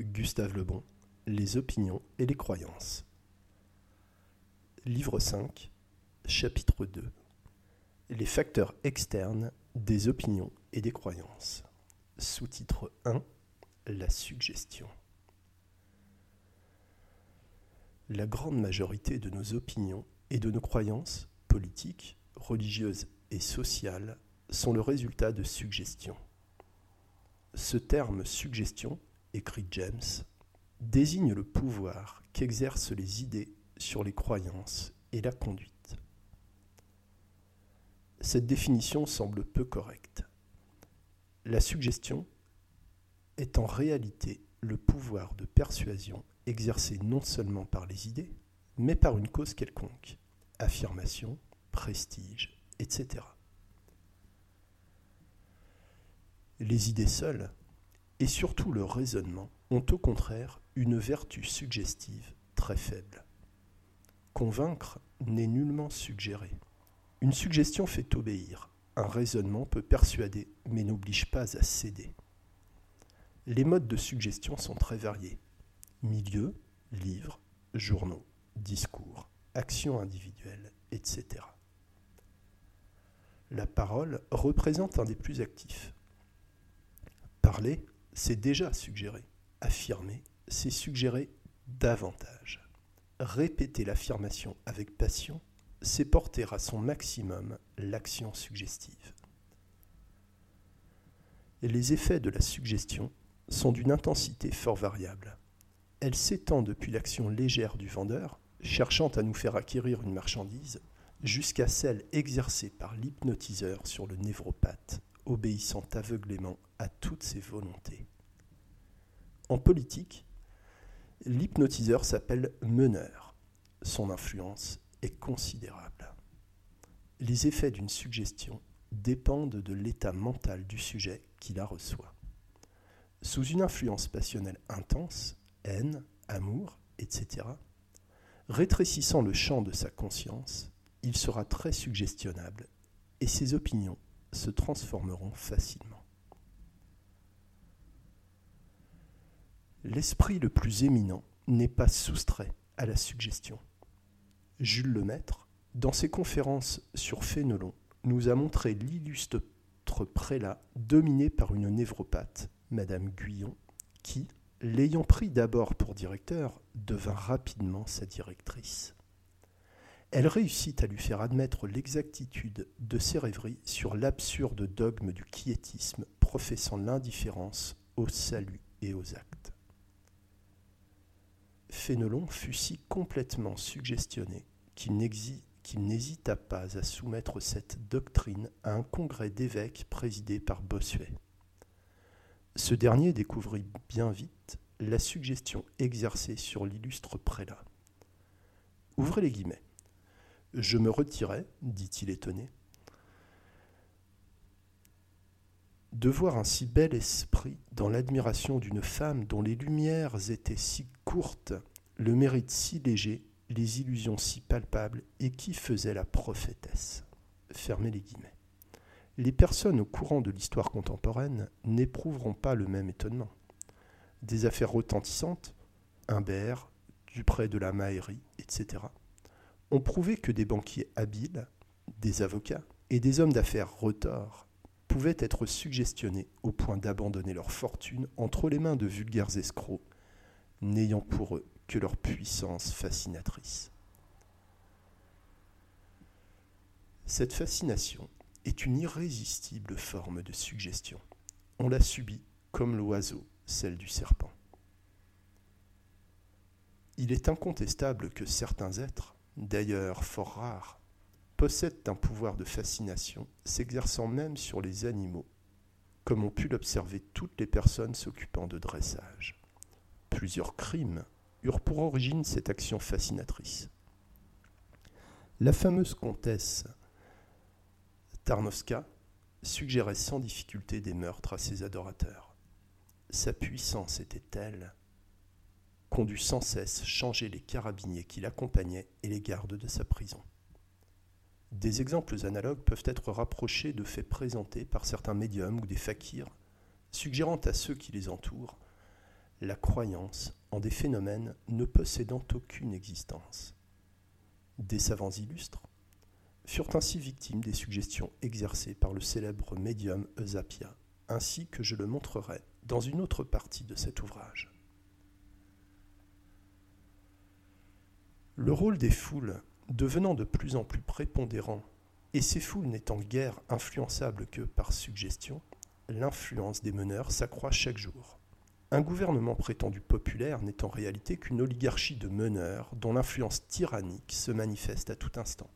Gustave Lebon, Les opinions et les croyances. Livre 5, chapitre 2. Les facteurs externes des opinions et des croyances. Sous-titre 1, La suggestion. La grande majorité de nos opinions et de nos croyances politiques, religieuses et sociales sont le résultat de suggestions. Ce terme suggestion écrit James, désigne le pouvoir qu'exercent les idées sur les croyances et la conduite. Cette définition semble peu correcte. La suggestion est en réalité le pouvoir de persuasion exercé non seulement par les idées, mais par une cause quelconque, affirmation, prestige, etc. Les idées seules et surtout le raisonnement ont au contraire une vertu suggestive très faible. Convaincre n'est nullement suggérer. Une suggestion fait obéir, un raisonnement peut persuader mais n'oblige pas à céder. Les modes de suggestion sont très variés. Milieu, livres, journaux, discours, actions individuelles, etc. La parole représente un des plus actifs. Parler c'est déjà suggérer. Affirmer, c'est suggérer davantage. Répéter l'affirmation avec passion, c'est porter à son maximum l'action suggestive. Et les effets de la suggestion sont d'une intensité fort variable. Elle s'étend depuis l'action légère du vendeur, cherchant à nous faire acquérir une marchandise, jusqu'à celle exercée par l'hypnotiseur sur le névropathe, obéissant aveuglément à toutes ses volontés. En politique, l'hypnotiseur s'appelle meneur. Son influence est considérable. Les effets d'une suggestion dépendent de l'état mental du sujet qui la reçoit. Sous une influence passionnelle intense, haine, amour, etc., rétrécissant le champ de sa conscience, il sera très suggestionnable et ses opinions se transformeront facilement. L'esprit le plus éminent n'est pas soustrait à la suggestion. Jules Lemaître, dans ses conférences sur Fénelon, nous a montré l'illustre prélat dominé par une névropathe, Madame Guyon, qui, l'ayant pris d'abord pour directeur, devint rapidement sa directrice elle réussit à lui faire admettre l'exactitude de ses rêveries sur l'absurde dogme du quiétisme professant l'indifférence au salut et aux actes. Fénelon fut si complètement suggestionné qu'il n'hésita pas à soumettre cette doctrine à un congrès d'évêques présidé par Bossuet. Ce dernier découvrit bien vite la suggestion exercée sur l'illustre prélat. Ouvrez les guillemets. Je me retirais, dit-il étonné, de voir un si bel esprit dans l'admiration d'une femme dont les lumières étaient si courtes, le mérite si léger, les illusions si palpables, et qui faisait la prophétesse. Fermez les guillemets. Les personnes au courant de l'histoire contemporaine n'éprouveront pas le même étonnement. Des affaires retentissantes, Humbert, Dupré de la Maillerie, etc., ont prouvé que des banquiers habiles, des avocats et des hommes d'affaires retors pouvaient être suggestionnés au point d'abandonner leur fortune entre les mains de vulgaires escrocs, n'ayant pour eux que leur puissance fascinatrice. Cette fascination est une irrésistible forme de suggestion. On la subit comme l'oiseau, celle du serpent. Il est incontestable que certains êtres, d'ailleurs fort rare, possèdent un pouvoir de fascination s'exerçant même sur les animaux, comme ont pu l'observer toutes les personnes s'occupant de dressage. Plusieurs crimes eurent pour origine cette action fascinatrice. La fameuse comtesse Tarnowska suggérait sans difficulté des meurtres à ses adorateurs. Sa puissance était telle qu'on dut sans cesse changer les carabiniers qui l'accompagnaient et les gardes de sa prison. Des exemples analogues peuvent être rapprochés de faits présentés par certains médiums ou des fakirs, suggérant à ceux qui les entourent la croyance en des phénomènes ne possédant aucune existence. Des savants illustres furent ainsi victimes des suggestions exercées par le célèbre médium Eusapia, ainsi que je le montrerai dans une autre partie de cet ouvrage. Le rôle des foules devenant de plus en plus prépondérant, et ces foules n'étant guère influençables que par suggestion, l'influence des meneurs s'accroît chaque jour. Un gouvernement prétendu populaire n'est en réalité qu'une oligarchie de meneurs dont l'influence tyrannique se manifeste à tout instant.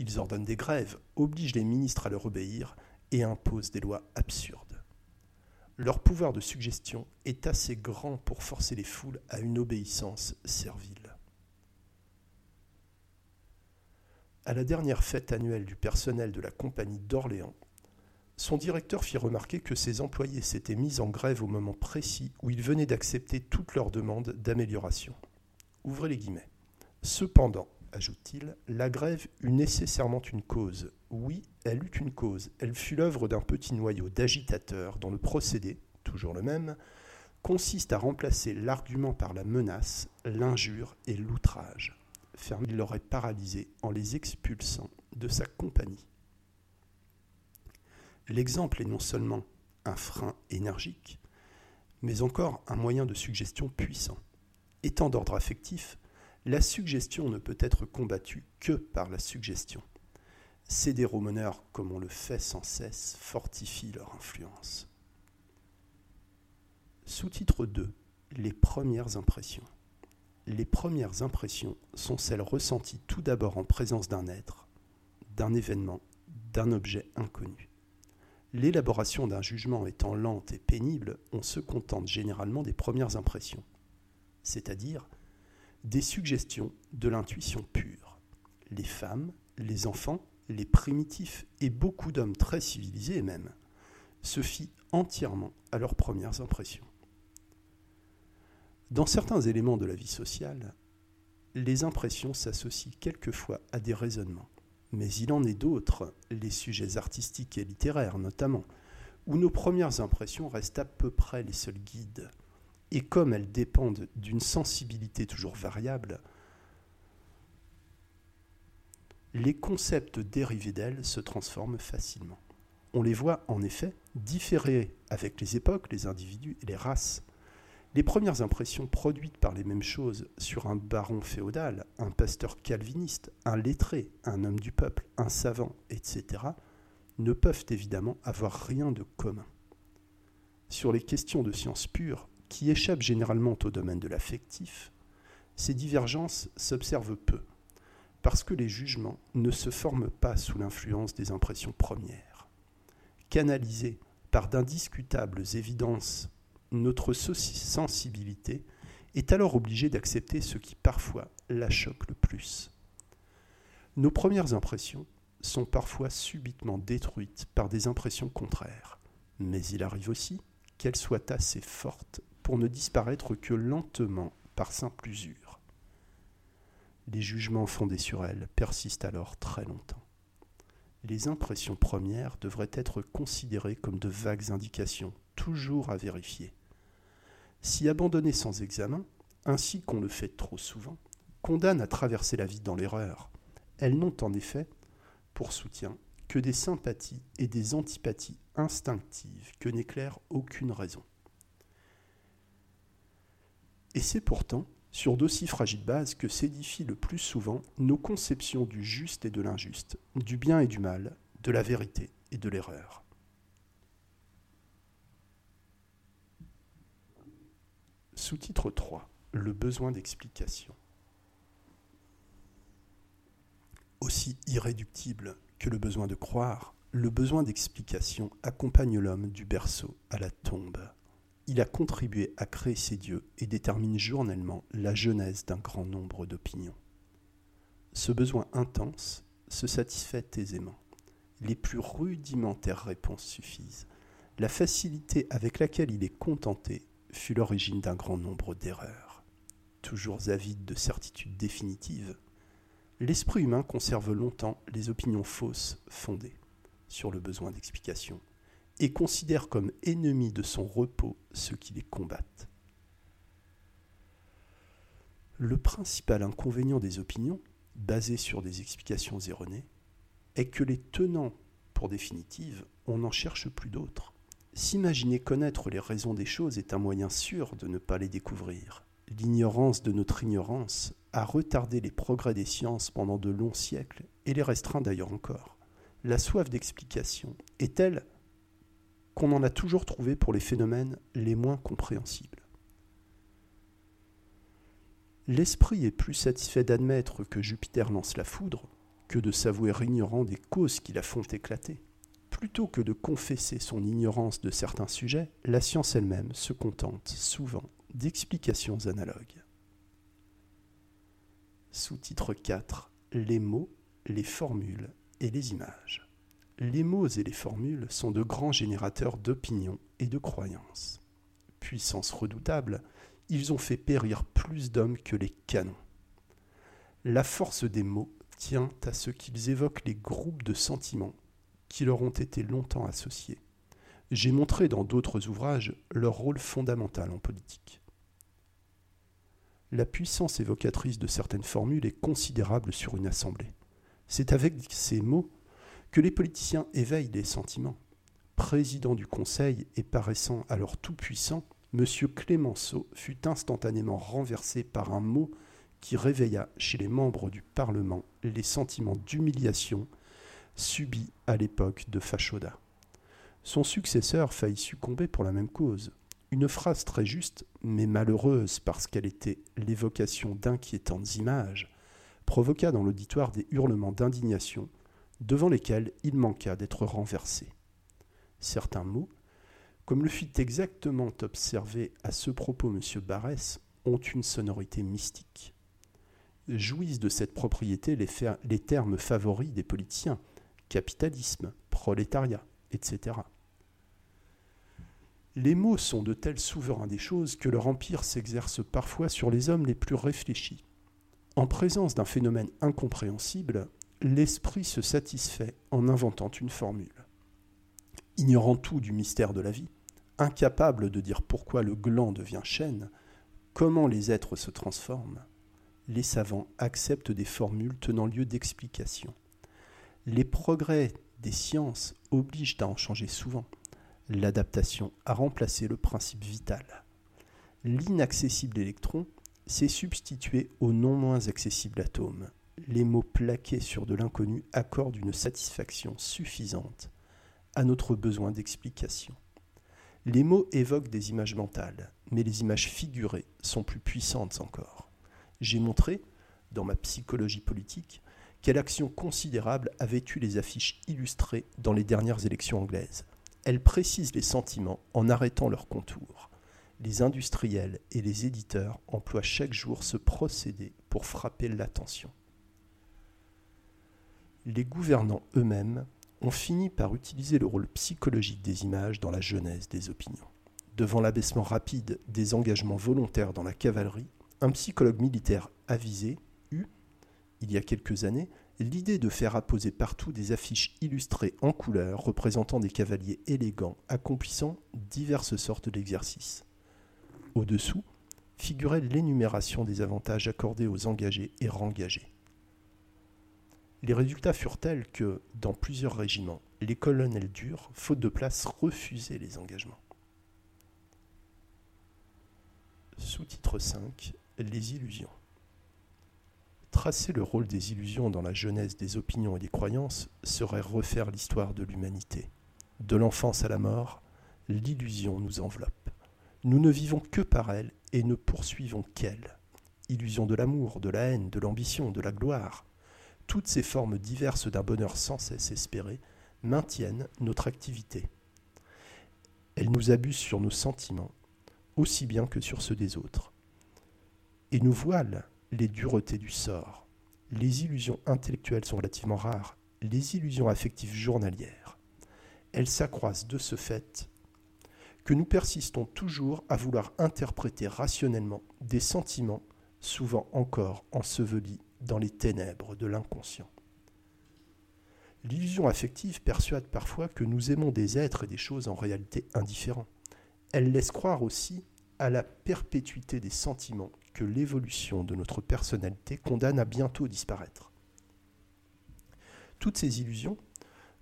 Ils ordonnent des grèves, obligent les ministres à leur obéir et imposent des lois absurdes. Leur pouvoir de suggestion est assez grand pour forcer les foules à une obéissance servile. À la dernière fête annuelle du personnel de la Compagnie d'Orléans, son directeur fit remarquer que ses employés s'étaient mis en grève au moment précis où ils venaient d'accepter toutes leurs demandes d'amélioration. Ouvrez les guillemets. Cependant, ajoute-t-il, la grève eut nécessairement une cause. Oui, elle eut une cause. Elle fut l'œuvre d'un petit noyau d'agitateurs dont le procédé, toujours le même, consiste à remplacer l'argument par la menace, l'injure et l'outrage. Il l'aurait paralysé en les expulsant de sa compagnie. L'exemple est non seulement un frein énergique, mais encore un moyen de suggestion puissant. Étant d'ordre affectif, la suggestion ne peut être combattue que par la suggestion. Céder aux meneurs, comme on le fait sans cesse, fortifie leur influence. Sous-titre 2 Les premières impressions. Les premières impressions sont celles ressenties tout d'abord en présence d'un être, d'un événement, d'un objet inconnu. L'élaboration d'un jugement étant lente et pénible, on se contente généralement des premières impressions, c'est-à-dire des suggestions de l'intuition pure. Les femmes, les enfants, les primitifs et beaucoup d'hommes très civilisés même se fient entièrement à leurs premières impressions. Dans certains éléments de la vie sociale, les impressions s'associent quelquefois à des raisonnements. Mais il en est d'autres, les sujets artistiques et littéraires notamment, où nos premières impressions restent à peu près les seuls guides. Et comme elles dépendent d'une sensibilité toujours variable, les concepts dérivés d'elles se transforment facilement. On les voit en effet différer avec les époques, les individus et les races. Les premières impressions produites par les mêmes choses sur un baron féodal, un pasteur calviniste, un lettré, un homme du peuple, un savant, etc., ne peuvent évidemment avoir rien de commun. Sur les questions de science pure, qui échappent généralement au domaine de l'affectif, ces divergences s'observent peu, parce que les jugements ne se forment pas sous l'influence des impressions premières. Canalisés par d'indiscutables évidences notre sensibilité est alors obligée d'accepter ce qui parfois la choque le plus. Nos premières impressions sont parfois subitement détruites par des impressions contraires, mais il arrive aussi qu'elles soient assez fortes pour ne disparaître que lentement par simple usure. Les jugements fondés sur elles persistent alors très longtemps. Les impressions premières devraient être considérées comme de vagues indications toujours à vérifier. Si abandonnées sans examen, ainsi qu'on le fait trop souvent, condamnent à traverser la vie dans l'erreur. Elles n'ont en effet, pour soutien, que des sympathies et des antipathies instinctives que n'éclaire aucune raison. Et c'est pourtant sur d'aussi fragiles bases que s'édifient le plus souvent nos conceptions du juste et de l'injuste, du bien et du mal, de la vérité et de l'erreur. Sous-titre 3. Le besoin d'explication. Aussi irréductible que le besoin de croire, le besoin d'explication accompagne l'homme du berceau à la tombe. Il a contribué à créer ses dieux et détermine journellement la genèse d'un grand nombre d'opinions. Ce besoin intense se satisfait aisément. Les plus rudimentaires réponses suffisent. La facilité avec laquelle il est contenté fut l'origine d'un grand nombre d'erreurs. Toujours avide de certitudes définitives, l'esprit humain conserve longtemps les opinions fausses fondées sur le besoin d'explication et considère comme ennemis de son repos ceux qui les combattent. Le principal inconvénient des opinions, basées sur des explications erronées, est que les tenants pour définitive, on n'en cherche plus d'autres. S'imaginer connaître les raisons des choses est un moyen sûr de ne pas les découvrir. L'ignorance de notre ignorance a retardé les progrès des sciences pendant de longs siècles et les restreint d'ailleurs encore. La soif d'explication est telle qu'on en a toujours trouvé pour les phénomènes les moins compréhensibles. L'esprit est plus satisfait d'admettre que Jupiter lance la foudre que de s'avouer ignorant des causes qui la font éclater. Plutôt que de confesser son ignorance de certains sujets, la science elle-même se contente souvent d'explications analogues. Sous-titre 4 Les mots, les formules et les images. Les mots et les formules sont de grands générateurs d'opinions et de croyances. Puissance redoutable, ils ont fait périr plus d'hommes que les canons. La force des mots tient à ce qu'ils évoquent les groupes de sentiments qui leur ont été longtemps associés. J'ai montré dans d'autres ouvrages leur rôle fondamental en politique. La puissance évocatrice de certaines formules est considérable sur une assemblée. C'est avec ces mots que les politiciens éveillent les sentiments. Président du Conseil et paraissant alors tout-puissant, M. Clémenceau fut instantanément renversé par un mot qui réveilla chez les membres du Parlement les sentiments d'humiliation subis à l'époque de Fachoda. Son successeur faillit succomber pour la même cause. Une phrase très juste, mais malheureuse parce qu'elle était l'évocation d'inquiétantes images, provoqua dans l'auditoire des hurlements d'indignation devant lesquels il manqua d'être renversé. Certains mots, comme le fit exactement observer à ce propos M. Barès, ont une sonorité mystique jouissent de cette propriété les termes favoris des politiciens, capitalisme, prolétariat, etc. Les mots sont de tels souverains des choses que leur empire s'exerce parfois sur les hommes les plus réfléchis. En présence d'un phénomène incompréhensible, l'esprit se satisfait en inventant une formule. Ignorant tout du mystère de la vie, incapable de dire pourquoi le gland devient chêne, comment les êtres se transforment, les savants acceptent des formules tenant lieu d'explication. Les progrès des sciences obligent à en changer souvent. L'adaptation a remplacé le principe vital. L'inaccessible électron s'est substitué au non moins accessible atome. Les mots plaqués sur de l'inconnu accordent une satisfaction suffisante à notre besoin d'explication. Les mots évoquent des images mentales, mais les images figurées sont plus puissantes encore j'ai montré, dans ma psychologie politique, quelle action considérable avait eu les affiches illustrées dans les dernières élections anglaises? Elles précisent les sentiments en arrêtant leurs contours. Les industriels et les éditeurs emploient chaque jour ce procédé pour frapper l'attention. Les gouvernants eux-mêmes ont fini par utiliser le rôle psychologique des images dans la genèse des opinions. Devant l'abaissement rapide des engagements volontaires dans la cavalerie, un psychologue militaire avisé il y a quelques années, l'idée de faire apposer partout des affiches illustrées en couleurs représentant des cavaliers élégants accomplissant diverses sortes d'exercices. Au-dessous figurait l'énumération des avantages accordés aux engagés et rengagés. Les résultats furent tels que, dans plusieurs régiments, les colonels durs, faute de place, refusaient les engagements. Sous-titre 5 les illusions. Tracer le rôle des illusions dans la genèse des opinions et des croyances serait refaire l'histoire de l'humanité. De l'enfance à la mort, l'illusion nous enveloppe. Nous ne vivons que par elle et ne poursuivons qu'elle. Illusion de l'amour, de la haine, de l'ambition, de la gloire. Toutes ces formes diverses d'un bonheur sans cesse espéré maintiennent notre activité. Elles nous abusent sur nos sentiments, aussi bien que sur ceux des autres et nous voilent les duretés du sort. Les illusions intellectuelles sont relativement rares, les illusions affectives journalières. Elles s'accroissent de ce fait que nous persistons toujours à vouloir interpréter rationnellement des sentiments souvent encore ensevelis dans les ténèbres de l'inconscient. L'illusion affective persuade parfois que nous aimons des êtres et des choses en réalité indifférents. Elle laisse croire aussi à la perpétuité des sentiments l'évolution de notre personnalité condamne à bientôt disparaître. Toutes ces illusions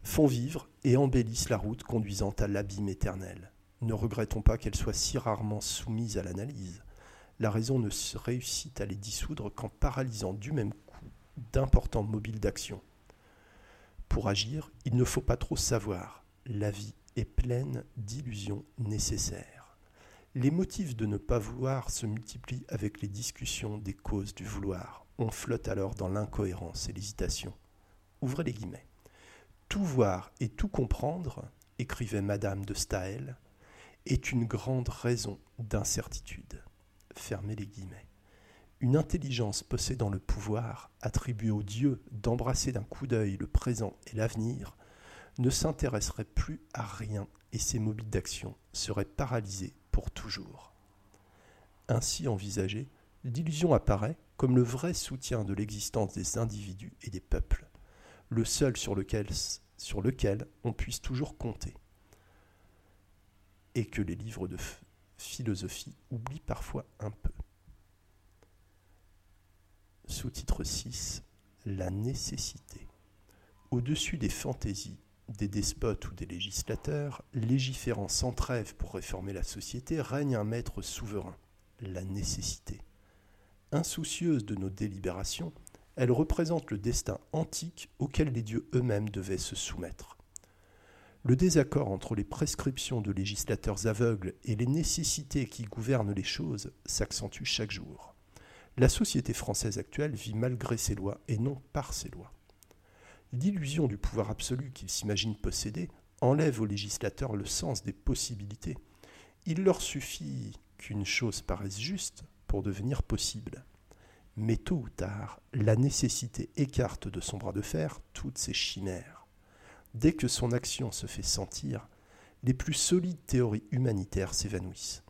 font vivre et embellissent la route conduisant à l'abîme éternel. Ne regrettons pas qu'elles soient si rarement soumises à l'analyse. La raison ne réussit à les dissoudre qu'en paralysant du même coup d'importants mobiles d'action. Pour agir, il ne faut pas trop savoir. La vie est pleine d'illusions nécessaires. Les motifs de ne pas vouloir se multiplient avec les discussions des causes du vouloir. On flotte alors dans l'incohérence et l'hésitation. Ouvrez les guillemets. Tout voir et tout comprendre, écrivait Madame de Staël, est une grande raison d'incertitude. Fermez les guillemets. Une intelligence possédant le pouvoir, attribuée au Dieu d'embrasser d'un coup d'œil le présent et l'avenir, ne s'intéresserait plus à rien et ses mobiles d'action seraient paralysés toujours. Ainsi envisagée, l'illusion apparaît comme le vrai soutien de l'existence des individus et des peuples, le seul sur lequel, sur lequel on puisse toujours compter, et que les livres de philosophie oublient parfois un peu. Sous-titre 6 La nécessité. Au-dessus des fantaisies des despotes ou des législateurs, légiférant sans trêve pour réformer la société, règne un maître souverain, la nécessité. Insoucieuse de nos délibérations, elle représente le destin antique auquel les dieux eux-mêmes devaient se soumettre. Le désaccord entre les prescriptions de législateurs aveugles et les nécessités qui gouvernent les choses s'accentue chaque jour. La société française actuelle vit malgré ses lois et non par ses lois. L'illusion du pouvoir absolu qu'ils s'imaginent posséder enlève aux législateurs le sens des possibilités. Il leur suffit qu'une chose paraisse juste pour devenir possible. Mais tôt ou tard, la nécessité écarte de son bras de fer toutes ces chimères. Dès que son action se fait sentir, les plus solides théories humanitaires s'évanouissent.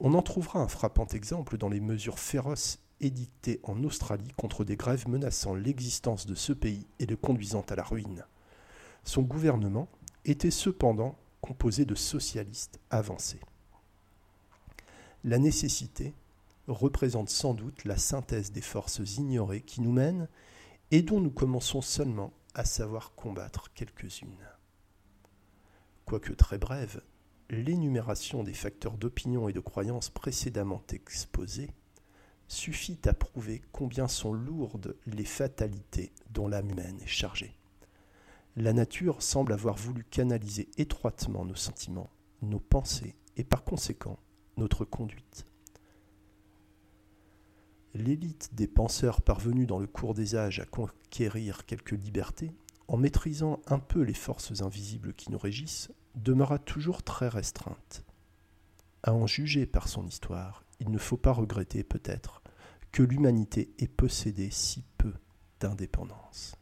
On en trouvera un frappant exemple dans les mesures féroces édicté en Australie contre des grèves menaçant l'existence de ce pays et le conduisant à la ruine. Son gouvernement était cependant composé de socialistes avancés. La nécessité représente sans doute la synthèse des forces ignorées qui nous mènent et dont nous commençons seulement à savoir combattre quelques-unes. Quoique très brève, l'énumération des facteurs d'opinion et de croyance précédemment exposés suffit à prouver combien sont lourdes les fatalités dont l'âme humaine est chargée. La nature semble avoir voulu canaliser étroitement nos sentiments, nos pensées et par conséquent notre conduite. L'élite des penseurs parvenus dans le cours des âges à conquérir quelques libertés, en maîtrisant un peu les forces invisibles qui nous régissent, demeura toujours très restreinte. À en juger par son histoire, il ne faut pas regretter peut-être que l'humanité ait possédé si peu d'indépendance.